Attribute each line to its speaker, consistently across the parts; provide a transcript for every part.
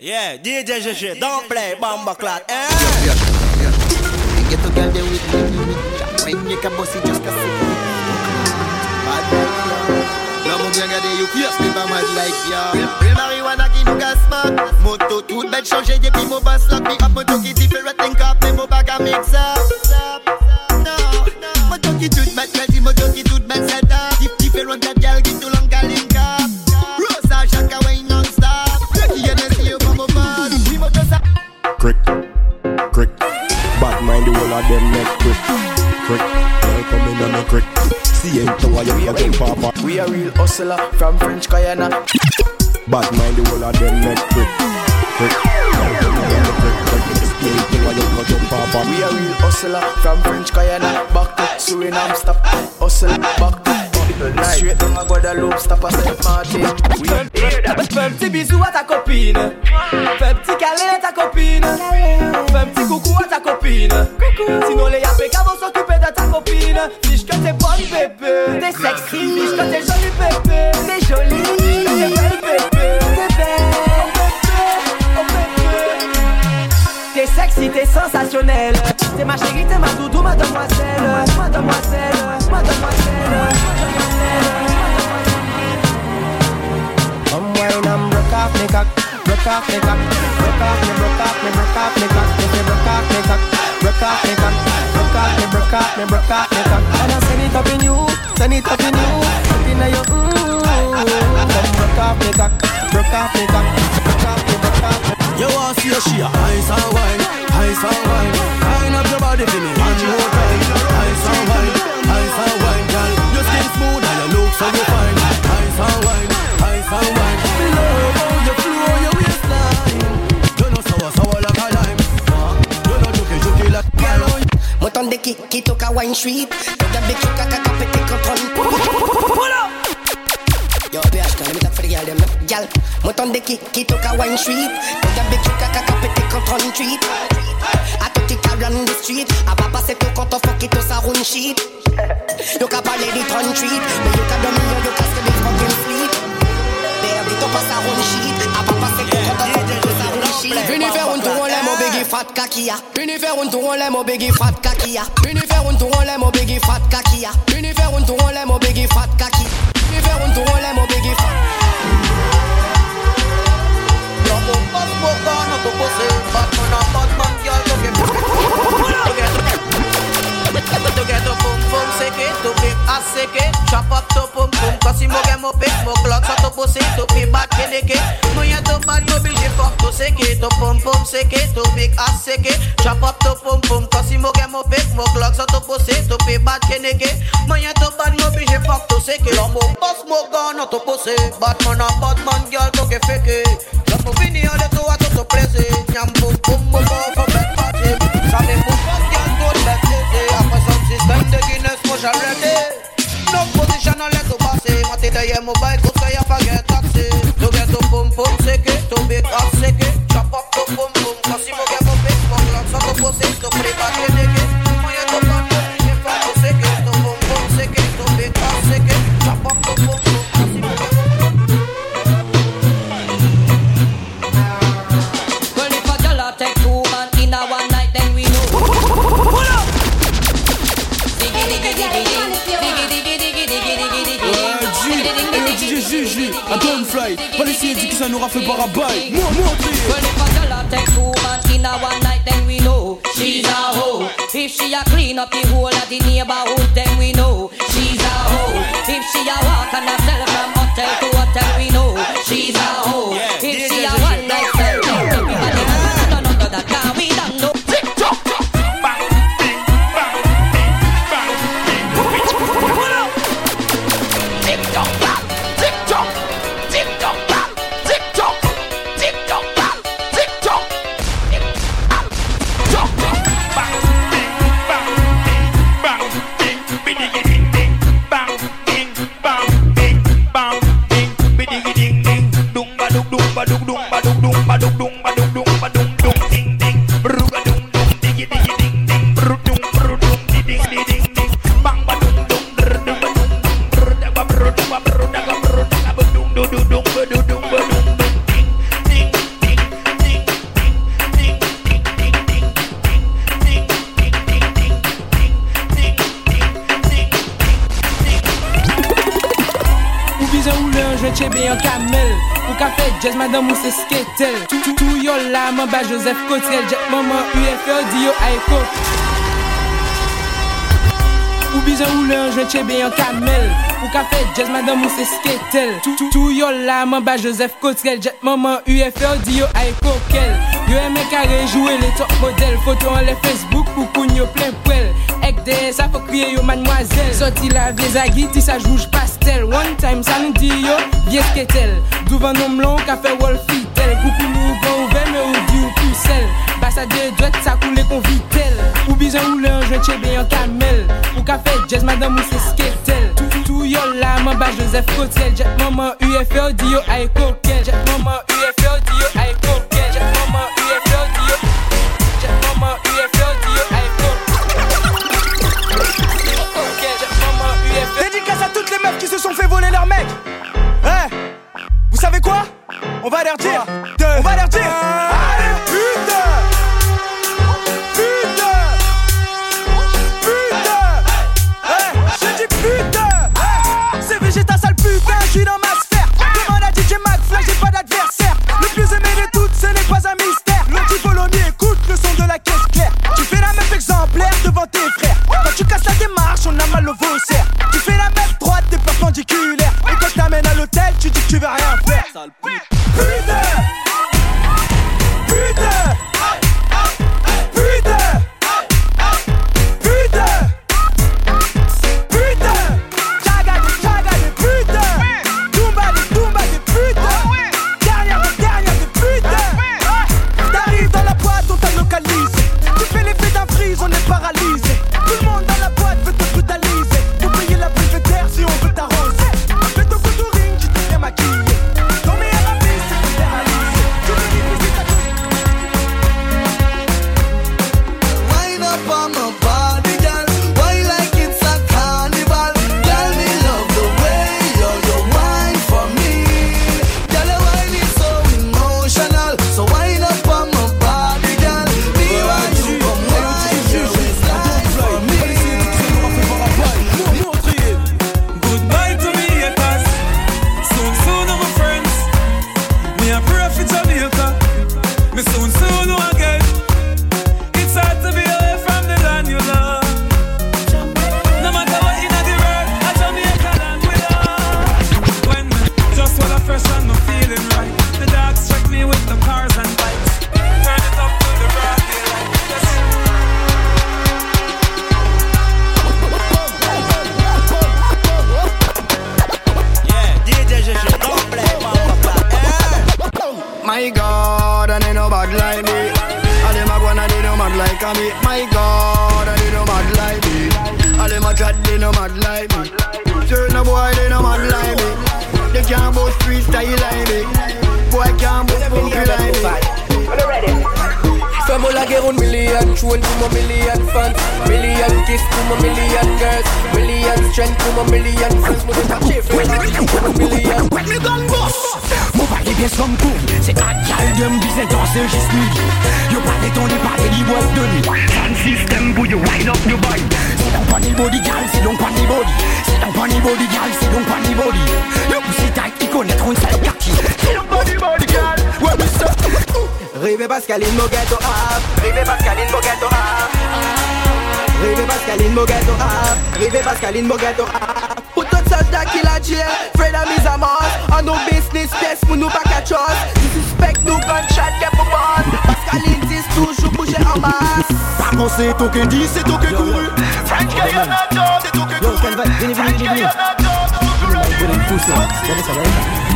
Speaker 1: Yeah, DJ GG, don't play bomba clat, eh?
Speaker 2: Yeah, yeah, yeah. Get the girl there with me. When you can bossy just a sip. Bad boy, Là mon bien gardé, you fierce, mais pas mal like ya. Real marijuana qui nous casse pas. Moto toute bête changé depuis mon bass lock me up. Moto qui different think up, mais mon bac à mix up.
Speaker 3: Hustler from French Guyana.
Speaker 4: Bad mind the whole of them neck crick, crick. Girl come in on the crick, crick. See ain't to why you fucking papa.
Speaker 3: We a real hustler from French Guyana. Back to Suriname, stop. Hustle back to Straight down à Guadeloupe, stop à Saint Martin. We a
Speaker 5: Fais un petit bisou à ta copine. Fais un petit câlin à ta copine. Fais un petit coucou à ta copine. Sinon les APK vont s'occuper de ta copine. T'es bonne bébé. T'es sexy. Fiche que t'es jolie bébé. T'es jolie. Que t'es belle bébé. T'es belle. Oh. T'es sexy, t'es sensationnel. T'es ma chérie, t'es ma doudou, ma demoiselle. Ma demoiselle, ma demoiselle.
Speaker 3: Come wine and broke off me cock, broke off me cock, broke off me, broke off me, broke off me cock, broke off me cock, broke off me cock, broke off me, broke off me, broke off me cock. It up in you, send it up in you, put in your mm. Come broke off me cock, broke off me cock, broke off me, broke.
Speaker 1: You want to see a she a ice and wine, ice and wine. Wind up your body for me one more time. Ice and wine, ice and wine, girl. Your skin smooth and your look so fine. on the kick it took a
Speaker 6: wine street. Put the big kick a cup it take a ton.
Speaker 5: Pull up.
Speaker 6: Yo, bitch, let me talk for the girl them. Girl, on the kick it took a wine street. Put the big kick a cup it take a ton treat. I took it around the street. I papa said to cut off fuck it to sa run sheet. You can parle the ton treat, but you can domino, you can still be fucking sleep. Baby, to pass a run sheet. I papa said to cut off fuck Vini faire un tour au biggie fat kakia Vini faire un tour au biggie fat kakia Vini faire un tour au biggie fat kakia
Speaker 7: born not to pussy. Batman a Batman, girl, don't get fake. Just move in here, let go out to place. Yam boom boom boom boom for bed party. Sammy boom boom, girl, don't let it. After some system, the Guinness must already. No position, let go bossy. Mati te ye mobile, go say I forget taxi. To get to boom boom, sick it, to be up, it. Chop up to
Speaker 1: boom. Ça n'aura fait pas rabaille. Moi, moi,
Speaker 8: Well, if a girl a take two man in a one night, then we know she's a hoe. If she a clean up the whole of the neighborhood, then we know she's a hoe. If she a walk and a sell from hotel to hotel, we know
Speaker 9: Jez madam ou se sketel. Toutou yo la man ba Joseph Kotrel Jek maman UFO di yo aiko. Ou bizan ou le anjwen chebe yon kamel. Ou ka fe jez madam ou se sketel. Toutou yo la man ba Joseph Kotrel Jek maman UFO di yo aiko kel. Yo eme kare rejouwe le top model Foto an le Facebook pou koun yo plen pwel Ek de sa fok kriye yo manmwazel Soti la vie zagi ti sa jouj pastel. One time sa nou di yo vie sketel Douvan nom lon ka fe wol fitel. Koukou nou gwa ouve me ou di ou pusel Basa de dwet sa koule kon vitel. Ou bizan ou le anjwen chebe yon kamel. Ou ka fe jazz madame ou se sketel. Tou yo la man ba Joseph Kotel Jet maman UFO di yo ay
Speaker 10: kotel can't boast funky like me.
Speaker 11: Fais moi la guerre une million tune pour mon million fans. Million kiss pour mon million girls. Million strength pour mon million fans. Moi j'ai pas chiffre pour mon million
Speaker 2: Me gun boss. Mon palier bien comme tout C'est un gal de m'bise danser juste nuit Yo pas détonné par les boîtes de nuit Sound system pour you wind up your body. C'est donc pas ni body gal, c'est donc pas ni body. C'est donc pas ni body gal, c'est donc pas ni body. Yo pussy tight, ils connaîtront une sale quartier C'est donc pas ni body
Speaker 11: Rive Pascaline mo ghetto up Rive Pascaline mo ghetto up Rive Pascaline mo ghetto up Rive Pascaline mo ghetto up Pour tout soldat qui la jail Fred a mis à mort. En nos business pièces pour nous pas catch us Disrespect nous gunshot get pour bon Pascaline dit toujours bouger en masse.
Speaker 12: Pas penser token dit, c'est token couru. Frank Guyana, c'est token couru.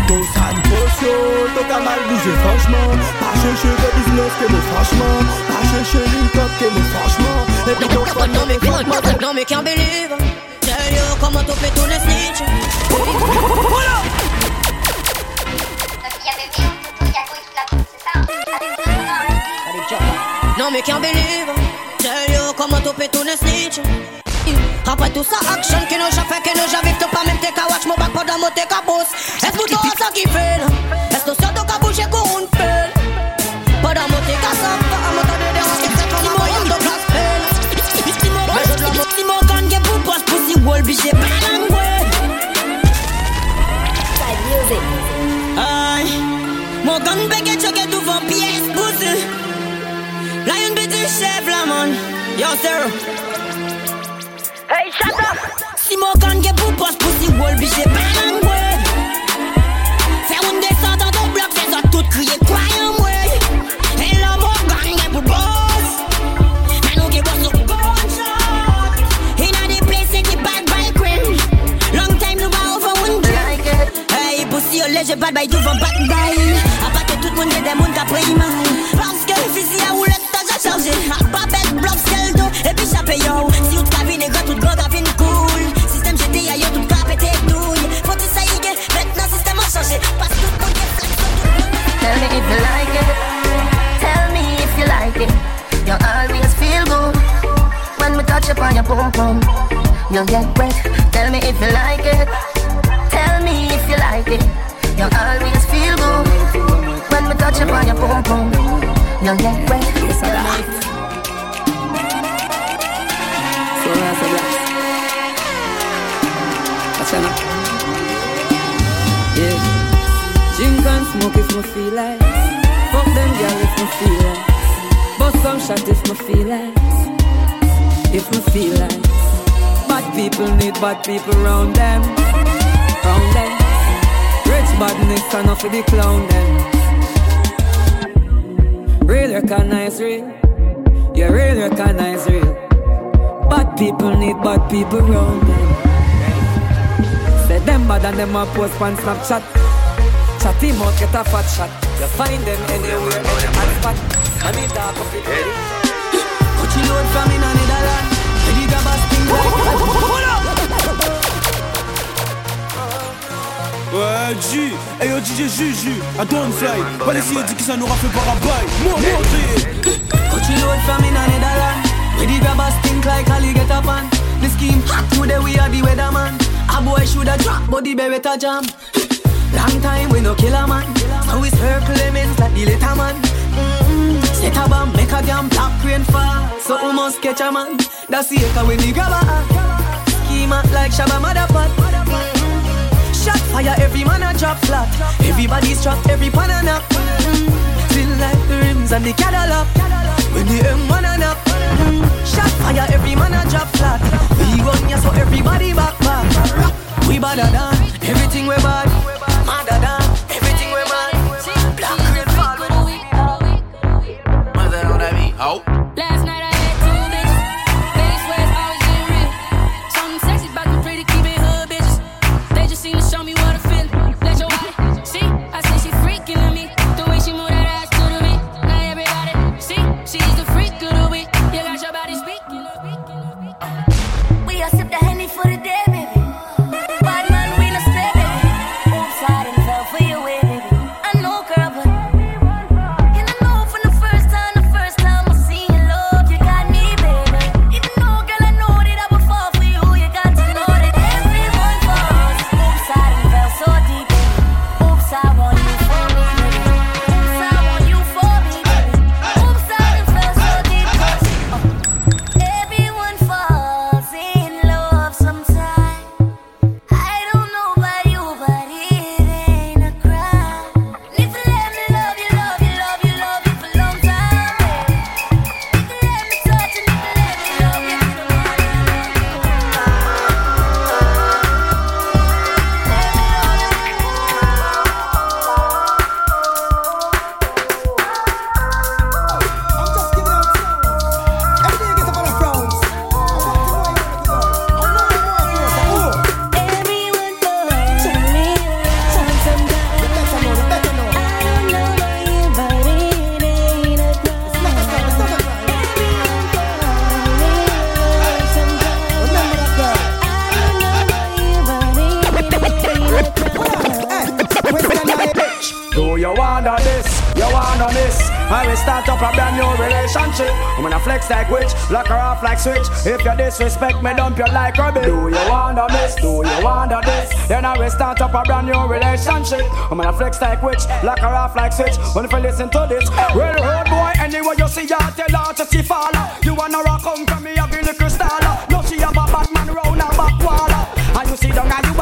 Speaker 13: Tosan potion, ton qu'à mal bouger franchement. Pas chercher de business que moi franchement. Pas chercher une coque que moi franchement. Et puis ton frère
Speaker 14: No me can't, no me can't believe. Tell you como tu pe tu le snitch No me can't believe. Tell you como tu pe tu le snitch Après tout ça action que nous fait que nous j'ai vite pas même te ka watch mon pendant mon te ka boss Est-ce que ça qui fait Est-ce que ça doit ka bouger une pelle? Mon te ka ça pas à mon temps de c'est moyen de classe pelle. Mais je dois mon petit pussy wall wall bi j'ai pas l'angoué Fè une descente dans ton bloc Fè zot tout crier croyant moi Et là mon gun ge pou boss. Mais nous ge boss au gunshot In a the place qui bad by cringe. Long time nous va over like it Hey pussy yo léger bad by devant bad by A pas que tout le monde get des monde qui pris Parce que fusil à roulette t'as déjà chargé A pas bête bloc skel dos Et puis yo. Si ou t'cavine nègre tout
Speaker 15: me if you like it. Tell me if you like it. You always feel good when we touch upon your pum pum. You get wet. Tell me if you like it. Tell me if you like it. You always feel good when we touch upon your pum pum. You get wet.
Speaker 16: Feel like. Fuck them girl if me feel like. Bust some shot if me feel like. If me feel like. Bad people need bad people round them. Round them. Rich badness enough for the clown them. Real recognize real. You real recognize real. Bad people need bad people round them. Say them bad and them a post on Snapchat. Chat him out, get a fat shot. You find them anywhere, any hot spot. I need dark of it.
Speaker 17: Coachy load from in a Netherland Ready grab a sting like Hold up
Speaker 1: Ouais, G, hey yo DJ Juju, I don't fly. Pas laisser dire que ça n'aura fait pas rabaille. Moi, montrez.
Speaker 17: Coachy load from in a Netherland Ready grab a stink like Ali get up on The scheme hot today we are the weatherman A boy shoulda drop but the beretta jam Long time we no kill a man. Now we circle lemons like the later man. Mm-hmm. Set a bomb make a damn black rain fall. So we must catch a man? That's the echo when the grabber Schema like Shabba Motherpot mm-hmm. Shot fire every man a drop flat. Everybody's trapped every pan a knock mm-hmm. Feel like the rims and the Cadillac. When the M1 a knock mm, Shot fire, every man a drop flat. We run ya so everybody back back. We badder than everything we bad everything we mad Black rain fall
Speaker 18: that beat?
Speaker 19: Flex like witch, lock her off like switch. If you disrespect me, dump you like rubbish. Do you wanna miss? Do you wanna this? Then I will start up a brand new relationship. I'm gonna flex like witch, lock her off like switch. When if you listen to this, well, road boy, anywhere you see her, tell her to see follow. You wanna rock home from me, have a little crystal. No, she have a bad man round her back wall. And you see you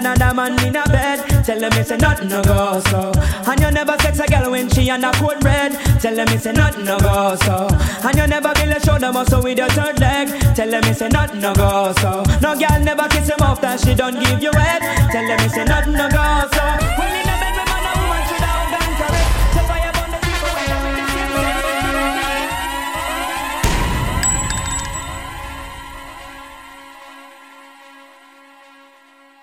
Speaker 20: another man in a bed. Tell them me say nothing, no go so. And you never sex a girl when she on a cold red. Tell them me say nothing, no go so. And you never build a shoulder muscle with your third leg. Tell them me say nothing, no go so. No girl never kiss him off that she don't give you head. Tell them me say nothing, no go so.